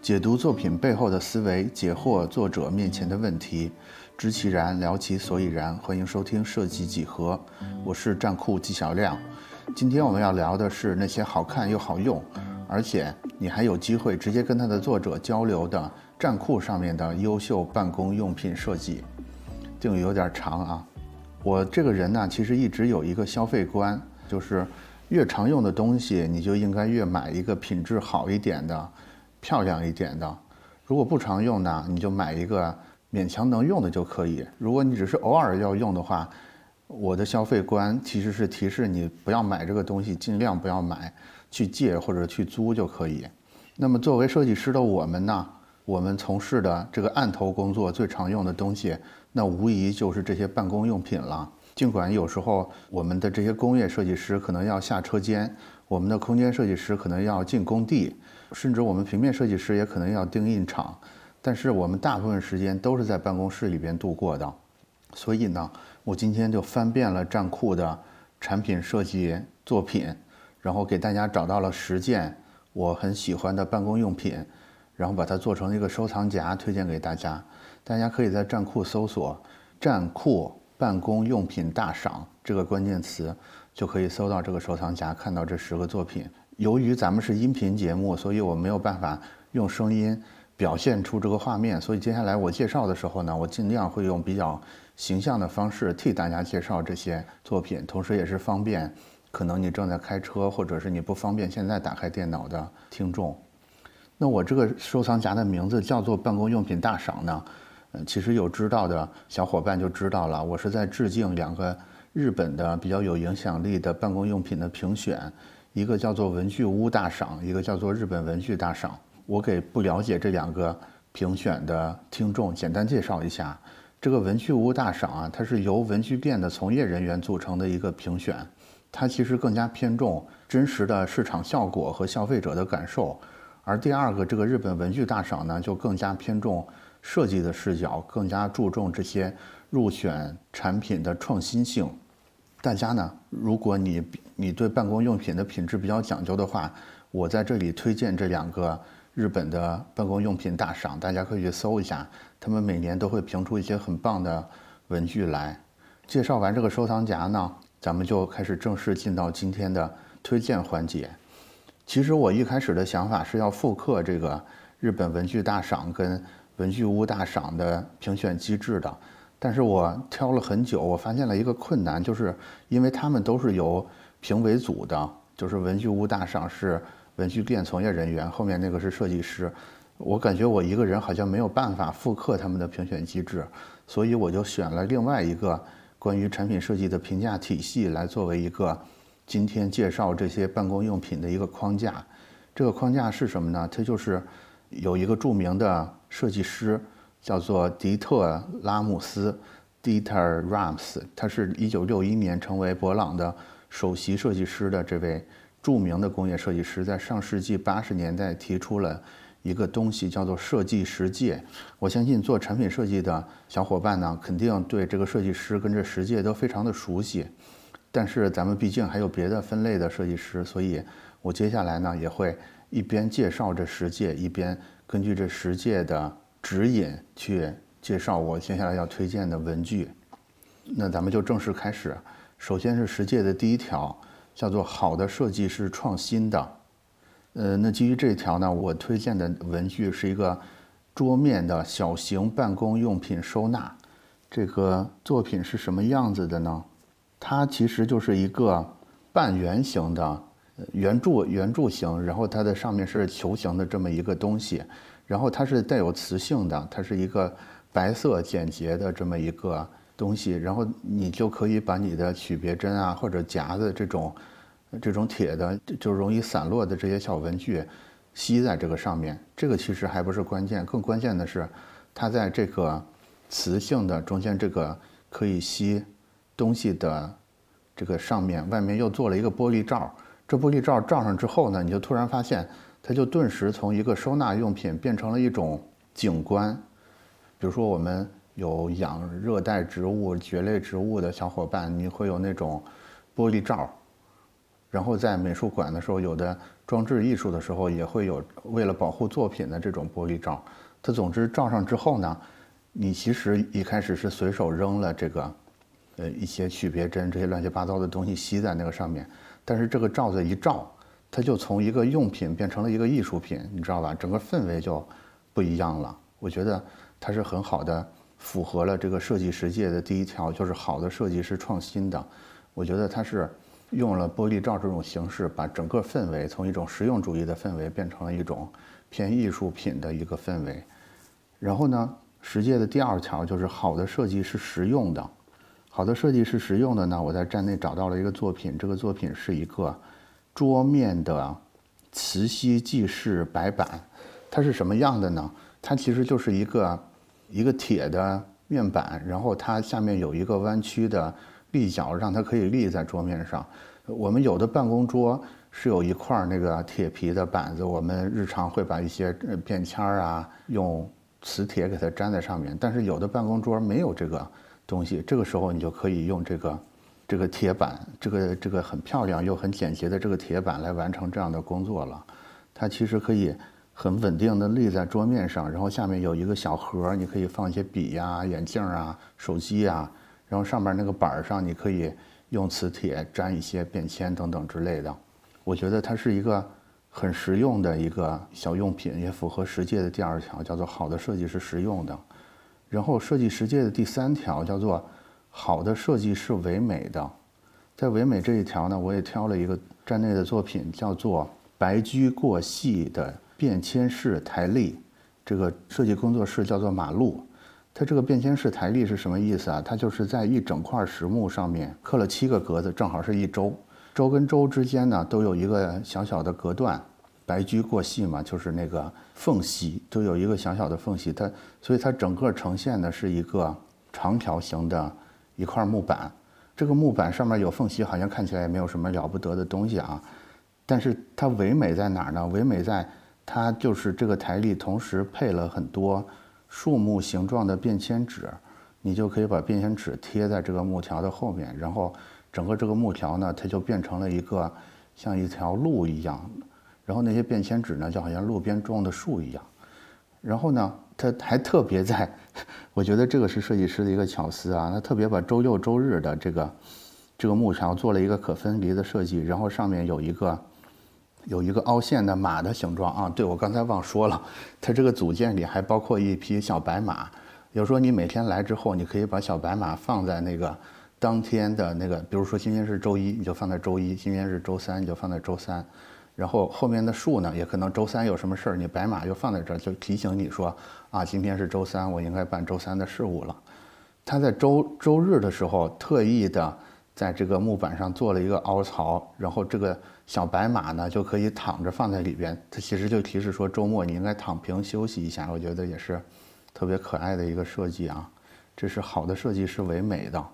解读作品背后的思维，解惑作者面前的问题，知其然，聊其所以然。欢迎收听设计几何，我是站酷纪晓亮。今天我们要聊的是那些好看又好用，而且你还有机会直接跟它的作者交流的站酷上面的优秀办公用品设计。定语有点长啊。我这个人呢，其实一直有一个消费观，就是越常用的东西，你就应该越买一个品质好一点的。漂亮一点的，如果不常用呢，你就买一个勉强能用的就可以。如果你只是偶尔要用的话，我的消费观其实是提示你不要买这个东西，尽量不要买，去借或者去租就可以。那么作为设计师的我们呢，我们从事的这个案头工作最常用的东西，那无疑就是这些办公用品了。尽管有时候我们的这些工业设计师可能要下车间，我们的空间设计师可能要进工地。甚至我们平面设计师也可能要盯印厂，但是我们大部分时间都是在办公室里边度过的，所以呢，我今天就翻遍了站酷的产品设计作品，然后给大家找到了十件我很喜欢的办公用品，然后把它做成一个收藏夹推荐给大家。大家可以在站酷搜索“站酷办公用品大赏”这个关键词，就可以搜到这个收藏夹，看到这十个作品。由于咱们是音频节目，所以我没有办法用声音表现出这个画面，所以接下来我介绍的时候呢，我尽量会用比较形象的方式替大家介绍这些作品，同时也是方便可能你正在开车或者是你不方便现在打开电脑的听众。那我这个收藏夹的名字叫做“办公用品大赏”呢，嗯，其实有知道的小伙伴就知道了，我是在致敬两个日本的比较有影响力的办公用品的评选。一个叫做文具屋大赏，一个叫做日本文具大赏。我给不了解这两个评选的听众简单介绍一下。这个文具屋大赏啊，它是由文具店的从业人员组成的一个评选，它其实更加偏重真实的市场效果和消费者的感受。而第二个这个日本文具大赏呢，就更加偏重设计的视角，更加注重这些入选产品的创新性。大家呢，如果你你对办公用品的品质比较讲究的话，我在这里推荐这两个日本的办公用品大赏，大家可以去搜一下，他们每年都会评出一些很棒的文具来。介绍完这个收藏夹呢，咱们就开始正式进到今天的推荐环节。其实我一开始的想法是要复刻这个日本文具大赏跟文具屋大赏的评选机制的。但是我挑了很久，我发现了一个困难，就是因为他们都是由评委组的，就是文具屋大赏是文具店从业人员，后面那个是设计师，我感觉我一个人好像没有办法复刻他们的评选机制，所以我就选了另外一个关于产品设计的评价体系来作为一个今天介绍这些办公用品的一个框架。这个框架是什么呢？它就是有一个著名的设计师。叫做迪特拉姆斯 （Dieter Rams），他是一九六一年成为博朗的首席设计师的这位著名的工业设计师，在上世纪八十年代提出了一个东西，叫做设计十诫。我相信做产品设计的小伙伴呢，肯定对这个设计师跟这十诫都非常的熟悉。但是咱们毕竟还有别的分类的设计师，所以我接下来呢也会一边介绍这十诫，一边根据这十诫的。指引去介绍我接下来要推荐的文具，那咱们就正式开始。首先是十诫的第一条，叫做“好的设计是创新的”。呃，那基于这条呢，我推荐的文具是一个桌面的小型办公用品收纳。这个作品是什么样子的呢？它其实就是一个半圆形的圆柱圆柱形，然后它的上面是球形的这么一个东西。然后它是带有磁性的，它是一个白色简洁的这么一个东西，然后你就可以把你的曲别针啊或者夹子这种这种铁的就容易散落的这些小文具吸在这个上面。这个其实还不是关键，更关键的是它在这个磁性的中间这个可以吸东西的这个上面，外面又做了一个玻璃罩。这玻璃罩罩上之后呢，你就突然发现。它就顿时从一个收纳用品变成了一种景观，比如说我们有养热带植物、蕨类植物的小伙伴，你会有那种玻璃罩，然后在美术馆的时候，有的装置艺术的时候，也会有为了保护作品的这种玻璃罩。它总之罩上之后呢，你其实一开始是随手扔了这个，呃，一些曲别针这些乱七八糟的东西吸在那个上面，但是这个罩子一罩，它就从一个用品变成了一个艺术品，你知道吧？整个氛围就不一样了。我觉得它是很好的，符合了这个设计实界的第一条，就是好的设计是创新的。我觉得它是。用了玻璃罩这种形式，把整个氛围从一种实用主义的氛围变成了一种偏艺术品的一个氛围。然后呢，实践的第二条就是好的设计是实用的。好的设计是实用的呢，我在站内找到了一个作品，这个作品是一个桌面的磁吸记事白板。它是什么样的呢？它其实就是一个一个铁的面板，然后它下面有一个弯曲的。立角让它可以立在桌面上。我们有的办公桌是有一块那个铁皮的板子，我们日常会把一些便签儿啊用磁铁给它粘在上面。但是有的办公桌没有这个东西，这个时候你就可以用这个这个铁板，这个这个很漂亮又很简洁的这个铁板来完成这样的工作了。它其实可以很稳定的立在桌面上，然后下面有一个小盒，你可以放一些笔呀、眼镜啊、手机啊。然后上面那个板上，你可以用磁铁粘一些便签等等之类的。我觉得它是一个很实用的一个小用品，也符合实践的第二条，叫做好的设计是实用的。然后设计实践的第三条叫做好的设计是唯美的。在唯美这一条呢，我也挑了一个站内的作品，叫做白驹过隙的便签式台历。这个设计工作室叫做马路。它这个便签式台历是什么意思啊？它就是在一整块实木上面刻了七个格子，正好是一周，周跟周之间呢都有一个小小的隔断，白驹过隙嘛，就是那个缝隙都有一个小小的缝隙，它所以它整个呈现的是一个长条形的一块木板，这个木板上面有缝隙，好像看起来也没有什么了不得的东西啊，但是它唯美在哪儿呢？唯美在它就是这个台历同时配了很多。树木形状的便签纸，你就可以把便签纸贴在这个木条的后面，然后整个这个木条呢，它就变成了一个像一条路一样，然后那些便签纸呢，就好像路边种的树一样。然后呢，它还特别在，我觉得这个是设计师的一个巧思啊，他特别把周六周日的这个这个木条做了一个可分离的设计，然后上面有一个。有一个凹陷的马的形状啊，对我刚才忘说了，它这个组件里还包括一匹小白马。有时候你每天来之后，你可以把小白马放在那个当天的那个，比如说今天是周一，你就放在周一；今天是周三，你就放在周三。然后后面的树呢，也可能周三有什么事儿，你白马就放在这儿，就提醒你说啊，今天是周三，我应该办周三的事务了。他在周周日的时候特意的。在这个木板上做了一个凹槽，然后这个小白马呢就可以躺着放在里边。它其实就提示说周末你应该躺平休息一下。我觉得也是特别可爱的一个设计啊，这是好的设计是唯美的。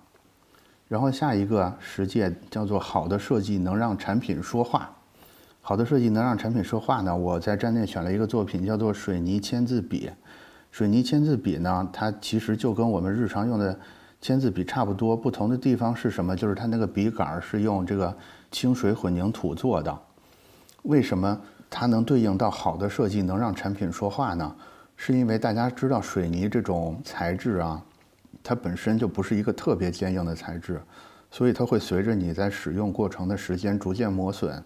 然后下一个实践叫做好的设计能让产品说话。好的设计能让产品说话呢？我在站内选了一个作品叫做水泥签字笔。水泥签字笔呢，它其实就跟我们日常用的。签字笔差不多，不同的地方是什么？就是它那个笔杆是用这个清水混凝土做的。为什么它能对应到好的设计，能让产品说话呢？是因为大家知道水泥这种材质啊，它本身就不是一个特别坚硬的材质，所以它会随着你在使用过程的时间逐渐磨损。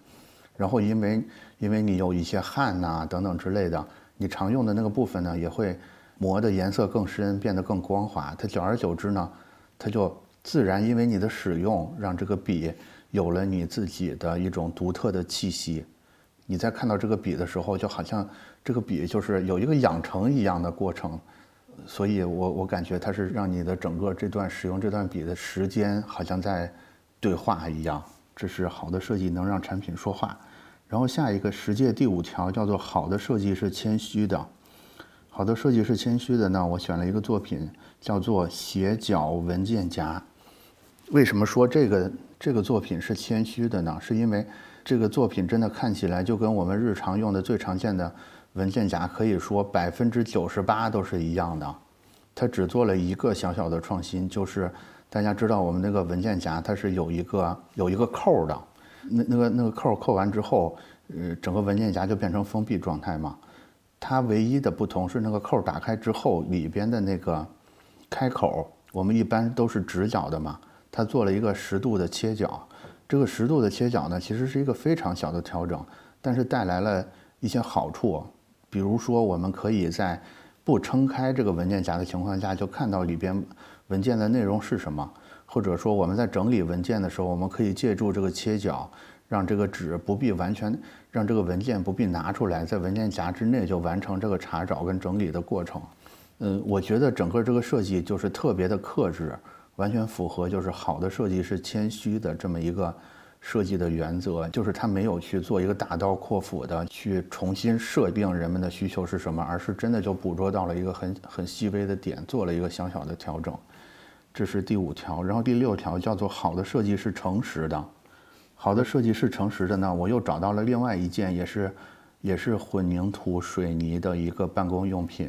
然后因为因为你有一些汗呐等等之类的，你常用的那个部分呢也会磨的颜色更深，变得更光滑。它久而久之呢。它就自然因为你的使用，让这个笔有了你自己的一种独特的气息。你在看到这个笔的时候，就好像这个笔就是有一个养成一样的过程。所以我我感觉它是让你的整个这段使用这段笔的时间，好像在对话一样。这是好的设计能让产品说话。然后下一个实践第五条叫做好的设计是谦虚的。好的设计是谦虚的呢。我选了一个作品，叫做斜角文件夹。为什么说这个这个作品是谦虚的呢？是因为这个作品真的看起来就跟我们日常用的最常见的文件夹，可以说百分之九十八都是一样的。它只做了一个小小的创新，就是大家知道我们那个文件夹它是有一个有一个扣的，那那个那个扣扣完之后。呃，整个文件夹就变成封闭状态嘛。它唯一的不同是那个扣打开之后，里边的那个开口，我们一般都是直角的嘛。它做了一个十度的切角，这个十度的切角呢，其实是一个非常小的调整，但是带来了一些好处。比如说，我们可以在不撑开这个文件夹的情况下，就看到里边文件的内容是什么。或者说，我们在整理文件的时候，我们可以借助这个切角，让这个纸不必完全，让这个文件不必拿出来，在文件夹之内就完成这个查找跟整理的过程。嗯，我觉得整个这个设计就是特别的克制，完全符合就是好的设计是谦虚的这么一个设计的原则，就是他没有去做一个大刀阔斧的去重新设定人们的需求是什么，而是真的就捕捉到了一个很很细微的点，做了一个小小的调整。这是第五条，然后第六条叫做好的设计是诚实的。好的设计是诚实的呢，我又找到了另外一件也是也是混凝土水泥的一个办公用品，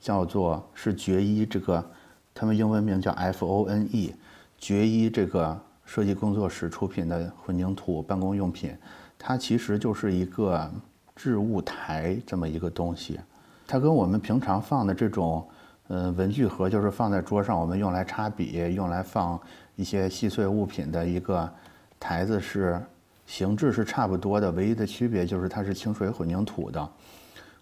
叫做是决一这个，他们英文名叫 F O N E，决一这个设计工作室出品的混凝土办公用品，它其实就是一个置物台这么一个东西，它跟我们平常放的这种。嗯，文具盒就是放在桌上，我们用来插笔、用来放一些细碎物品的一个台子，是形制是差不多的，唯一的区别就是它是清水混凝土的。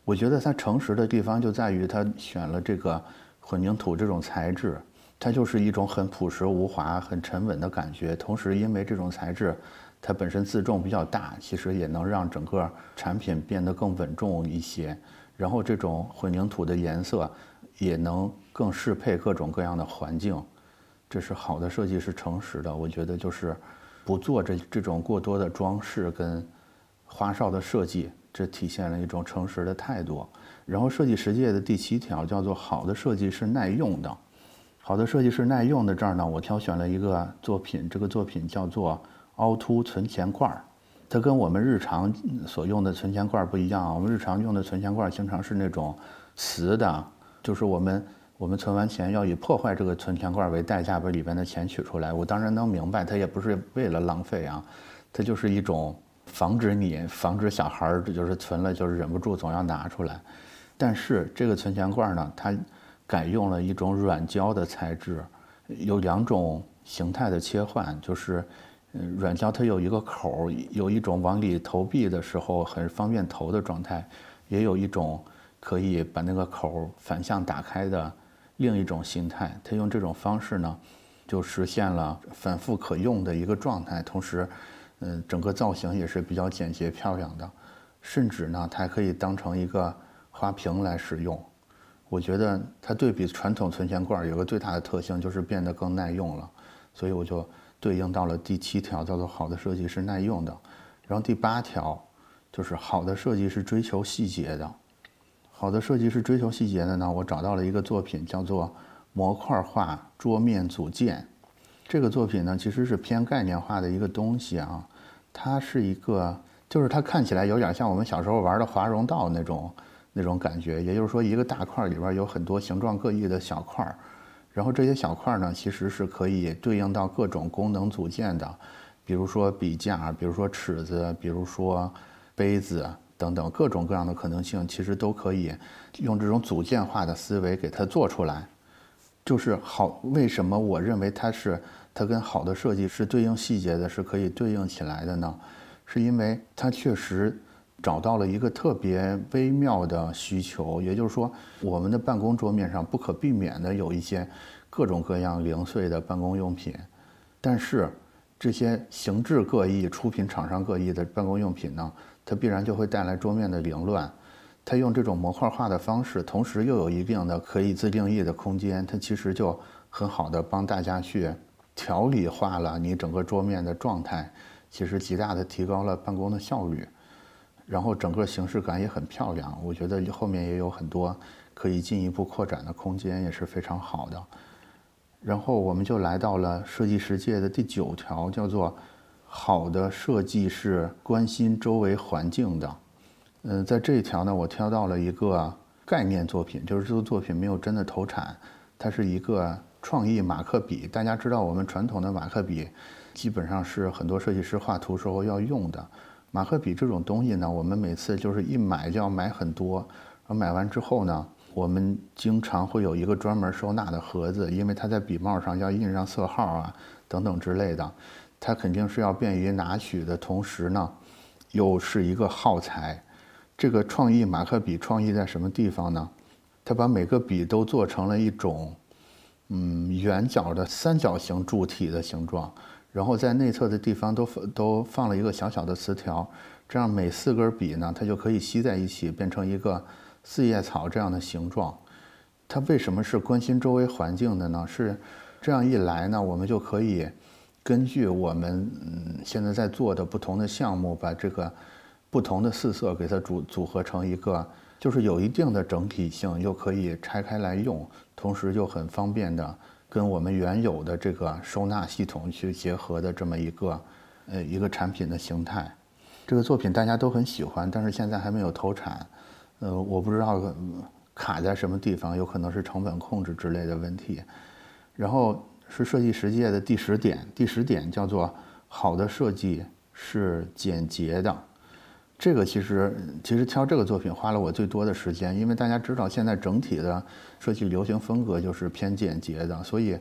我觉得它诚实的地方就在于它选了这个混凝土这种材质，它就是一种很朴实无华、很沉稳的感觉。同时，因为这种材质它本身自重比较大，其实也能让整个产品变得更稳重一些。然后，这种混凝土的颜色。也能更适配各种各样的环境，这是好的设计，是诚实的。我觉得就是不做这这种过多的装饰跟花哨的设计，这体现了一种诚实的态度。然后设计实践的第七条叫做好的设计是耐用的，好的设计是耐用的。这儿呢，我挑选了一个作品，这个作品叫做凹凸存钱罐儿，它跟我们日常所用的存钱罐不一样。我们日常用的存钱罐经常是那种瓷的。就是我们我们存完钱要以破坏这个存钱罐为代价把里边的钱取出来。我当然能明白，它也不是为了浪费啊，它就是一种防止你防止小孩儿就是存了就是忍不住总要拿出来。但是这个存钱罐呢，它改用了一种软胶的材质，有两种形态的切换，就是嗯软胶它有一个口，有一种往里投币的时候很方便投的状态，也有一种。可以把那个口反向打开的另一种形态，它用这种方式呢，就实现了反复可用的一个状态。同时，嗯，整个造型也是比较简洁漂亮的，甚至呢，它还可以当成一个花瓶来使用。我觉得它对比传统存钱罐有个最大的特性，就是变得更耐用了。所以我就对应到了第七条，叫做好的设计是耐用的。然后第八条就是好的设计是追求细节的。好的设计是追求细节的呢。我找到了一个作品，叫做模块化桌面组件。这个作品呢，其实是偏概念化的一个东西啊。它是一个，就是它看起来有点像我们小时候玩的华容道那种那种感觉。也就是说，一个大块里边有很多形状各异的小块儿，然后这些小块儿呢，其实是可以对应到各种功能组件的，比如说笔架，比如说尺子，比如说杯子。等等各种各样的可能性，其实都可以用这种组件化的思维给它做出来。就是好，为什么我认为它是它跟好的设计是对应细节的，是可以对应起来的呢？是因为它确实找到了一个特别微妙的需求，也就是说，我们的办公桌面上不可避免的有一些各种各样零碎的办公用品，但是这些形制各异、出品厂商各异的办公用品呢？它必然就会带来桌面的凌乱。它用这种模块化的方式，同时又有一定的可以自定义的空间，它其实就很好的帮大家去条理化了你整个桌面的状态，其实极大的提高了办公的效率。然后整个形式感也很漂亮，我觉得后面也有很多可以进一步扩展的空间，也是非常好的。然后我们就来到了设计实践的第九条，叫做。好的设计是关心周围环境的，嗯，在这一条呢，我挑到了一个概念作品，就是这个作品没有真的投产，它是一个创意马克笔。大家知道，我们传统的马克笔基本上是很多设计师画图时候要用的，马克笔这种东西呢，我们每次就是一买就要买很多，然后买完之后呢，我们经常会有一个专门收纳的盒子，因为它在笔帽上要印上色号啊等等之类的，它肯定是要便于拿取的同时呢，又是一个耗材。这个创意马克笔创意在什么地方呢？它把每个笔都做成了一种，嗯，圆角的三角形柱体的形状。然后在内侧的地方都都放了一个小小的磁条，这样每四根笔呢，它就可以吸在一起，变成一个四叶草这样的形状。它为什么是关心周围环境的呢？是这样一来呢，我们就可以根据我们现在在做的不同的项目，把这个不同的四色给它组组合成一个，就是有一定的整体性，又可以拆开来用，同时又很方便的。跟我们原有的这个收纳系统去结合的这么一个，呃，一个产品的形态，这个作品大家都很喜欢，但是现在还没有投产，呃，我不知道卡在什么地方，有可能是成本控制之类的问题。然后是设计实践的第十点，第十点叫做好的设计是简洁的。这个其实其实挑这个作品花了我最多的时间，因为大家知道现在整体的设计流行风格就是偏简洁的，所以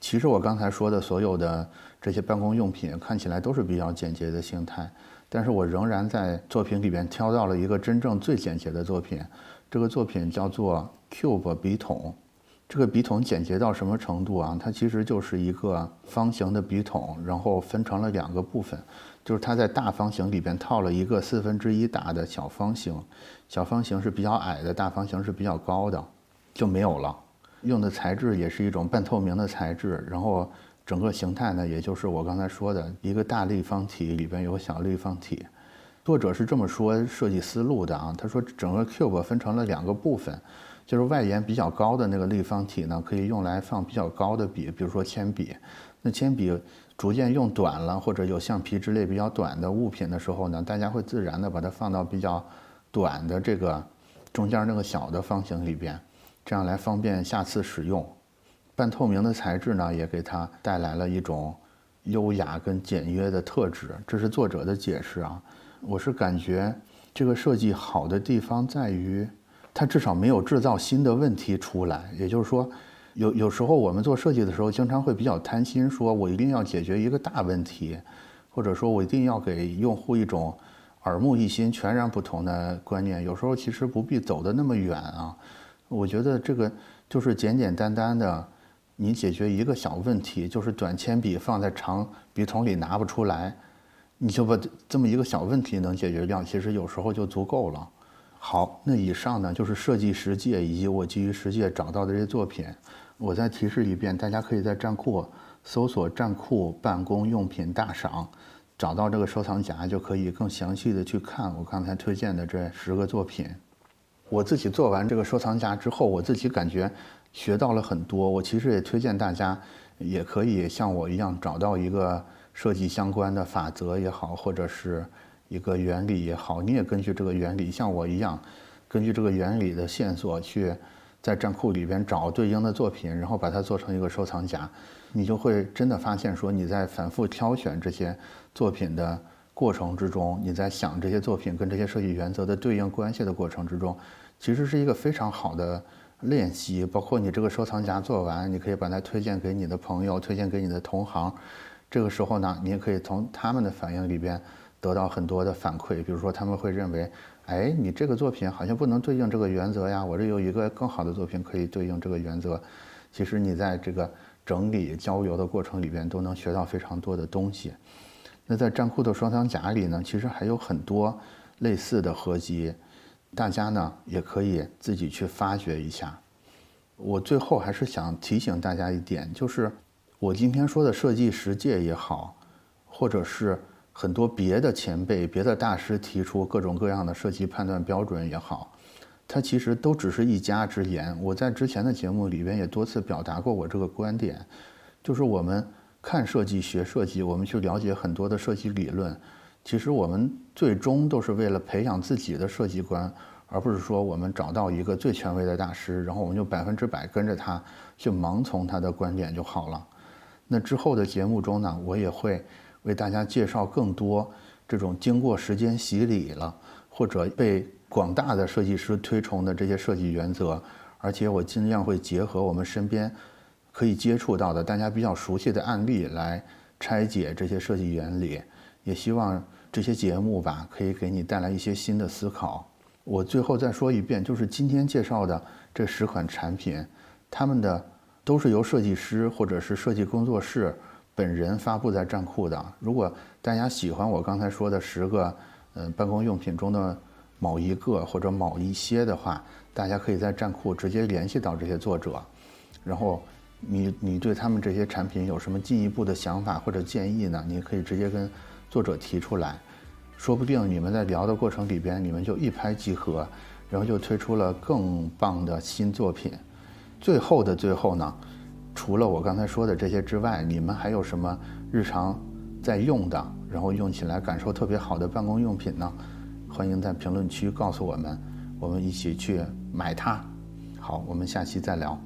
其实我刚才说的所有的这些办公用品看起来都是比较简洁的形态，但是我仍然在作品里边挑到了一个真正最简洁的作品，这个作品叫做 Cube 笔筒。这个笔筒简洁到什么程度啊？它其实就是一个方形的笔筒，然后分成了两个部分。就是它在大方形里边套了一个四分之一大的小方形，小方形是比较矮的，大方形是比较高的，就没有了。用的材质也是一种半透明的材质，然后整个形态呢，也就是我刚才说的一个大立方体里边有小立方体。作者是这么说设计思路的啊，他说整个 cube 分成了两个部分，就是外沿比较高的那个立方体呢，可以用来放比较高的笔，比如说铅笔。那铅笔。逐渐用短了，或者有橡皮之类比较短的物品的时候呢，大家会自然的把它放到比较短的这个中间那个小的方形里边，这样来方便下次使用。半透明的材质呢，也给它带来了一种优雅跟简约的特质。这是作者的解释啊。我是感觉这个设计好的地方在于，它至少没有制造新的问题出来，也就是说。有有时候我们做设计的时候，经常会比较贪心，说我一定要解决一个大问题，或者说我一定要给用户一种耳目一新、全然不同的观念。有时候其实不必走得那么远啊。我觉得这个就是简简单单的，你解决一个小问题，就是短铅笔放在长笔筒里拿不出来，你就把这么一个小问题能解决掉，其实有时候就足够了。好，那以上呢就是设计实践以及我基于实践找到的这些作品。我再提示一遍，大家可以在站库搜索“站库办公用品大赏”，找到这个收藏夹，就可以更详细的去看我刚才推荐的这十个作品。我自己做完这个收藏夹之后，我自己感觉学到了很多。我其实也推荐大家，也可以像我一样找到一个设计相关的法则也好，或者是一个原理也好，你也根据这个原理，像我一样，根据这个原理的线索去。在站库里边找对应的作品，然后把它做成一个收藏夹，你就会真的发现说你在反复挑选这些作品的过程之中，你在想这些作品跟这些设计原则的对应关系的过程之中，其实是一个非常好的练习。包括你这个收藏夹做完，你可以把它推荐给你的朋友，推荐给你的同行，这个时候呢，你也可以从他们的反应里边得到很多的反馈，比如说他们会认为。哎，你这个作品好像不能对应这个原则呀！我这有一个更好的作品可以对应这个原则。其实你在这个整理交流的过程里边，都能学到非常多的东西。那在站库的收藏夹里呢，其实还有很多类似的合集，大家呢也可以自己去发掘一下。我最后还是想提醒大家一点，就是我今天说的设计实践也好，或者是。很多别的前辈、别的大师提出各种各样的设计判断标准也好，它其实都只是一家之言。我在之前的节目里边也多次表达过我这个观点，就是我们看设计、学设计，我们去了解很多的设计理论，其实我们最终都是为了培养自己的设计观，而不是说我们找到一个最权威的大师，然后我们就百分之百跟着他去盲从他的观点就好了。那之后的节目中呢，我也会。为大家介绍更多这种经过时间洗礼了，或者被广大的设计师推崇的这些设计原则，而且我尽量会结合我们身边可以接触到的大家比较熟悉的案例来拆解这些设计原理，也希望这些节目吧可以给你带来一些新的思考。我最后再说一遍，就是今天介绍的这十款产品，他们的都是由设计师或者是设计工作室。本人发布在站库的。如果大家喜欢我刚才说的十个嗯办公用品中的某一个或者某一些的话，大家可以在站库直接联系到这些作者。然后你你对他们这些产品有什么进一步的想法或者建议呢？你可以直接跟作者提出来，说不定你们在聊的过程里边，你们就一拍即合，然后就推出了更棒的新作品。最后的最后呢？除了我刚才说的这些之外，你们还有什么日常在用的，然后用起来感受特别好的办公用品呢？欢迎在评论区告诉我们，我们一起去买它。好，我们下期再聊。